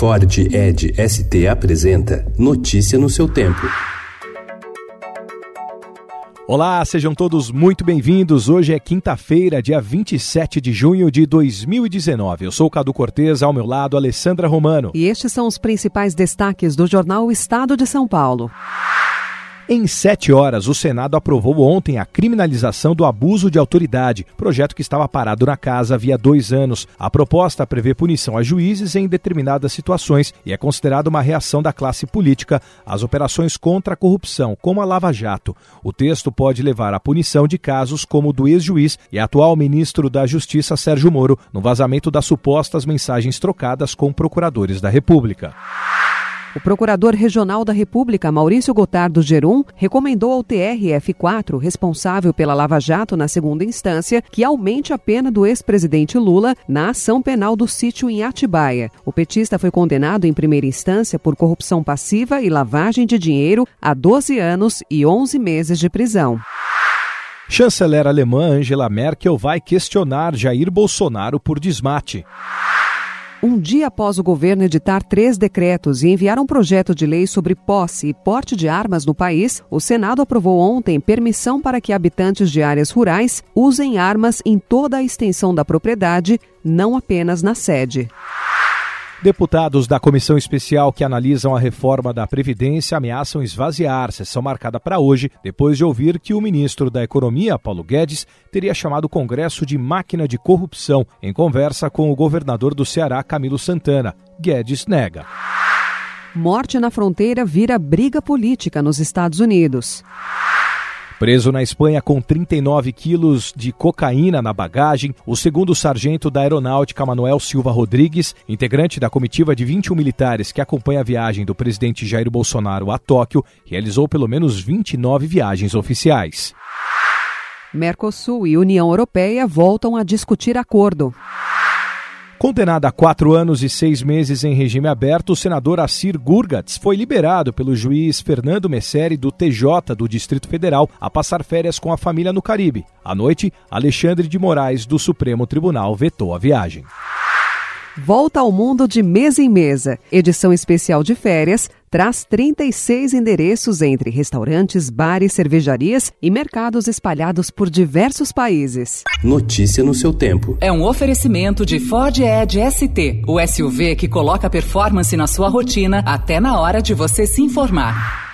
Ford Ed ST apresenta Notícia no seu tempo. Olá, sejam todos muito bem-vindos. Hoje é quinta-feira, dia 27 de junho de 2019. Eu sou o Cadu Cortez, ao meu lado, Alessandra Romano. E estes são os principais destaques do jornal Estado de São Paulo. Em sete horas, o Senado aprovou ontem a criminalização do abuso de autoridade, projeto que estava parado na casa havia dois anos. A proposta prevê punição a juízes em determinadas situações e é considerada uma reação da classe política às operações contra a corrupção, como a Lava Jato. O texto pode levar à punição de casos como o do ex-juiz e atual ministro da Justiça Sérgio Moro, no vazamento das supostas mensagens trocadas com procuradores da República. O Procurador Regional da República, Maurício Gotardo Gerum, recomendou ao TRF4, responsável pela Lava Jato na segunda instância, que aumente a pena do ex-presidente Lula na ação penal do sítio em Atibaia. O petista foi condenado em primeira instância por corrupção passiva e lavagem de dinheiro a 12 anos e 11 meses de prisão. Chanceler alemã Angela Merkel vai questionar Jair Bolsonaro por desmate. Um dia após o governo editar três decretos e enviar um projeto de lei sobre posse e porte de armas no país, o Senado aprovou ontem permissão para que habitantes de áreas rurais usem armas em toda a extensão da propriedade, não apenas na sede. Deputados da comissão especial que analisam a reforma da Previdência ameaçam esvaziar sessão marcada para hoje, depois de ouvir que o ministro da Economia, Paulo Guedes, teria chamado o Congresso de máquina de corrupção em conversa com o governador do Ceará, Camilo Santana. Guedes nega. Morte na fronteira vira briga política nos Estados Unidos. Preso na Espanha com 39 quilos de cocaína na bagagem, o segundo sargento da Aeronáutica, Manuel Silva Rodrigues, integrante da comitiva de 21 militares que acompanha a viagem do presidente Jair Bolsonaro a Tóquio, realizou pelo menos 29 viagens oficiais. Mercosul e União Europeia voltam a discutir acordo. Condenado a quatro anos e seis meses em regime aberto, o senador Assir Gurgatz foi liberado pelo juiz Fernando Messeri do TJ do Distrito Federal a passar férias com a família no Caribe. À noite, Alexandre de Moraes do Supremo Tribunal vetou a viagem. Volta ao mundo de mesa em mesa. Edição especial de férias traz 36 endereços entre restaurantes, bares, cervejarias e mercados espalhados por diversos países. Notícia no seu tempo. É um oferecimento de Ford Edge ST, o SUV que coloca performance na sua rotina até na hora de você se informar.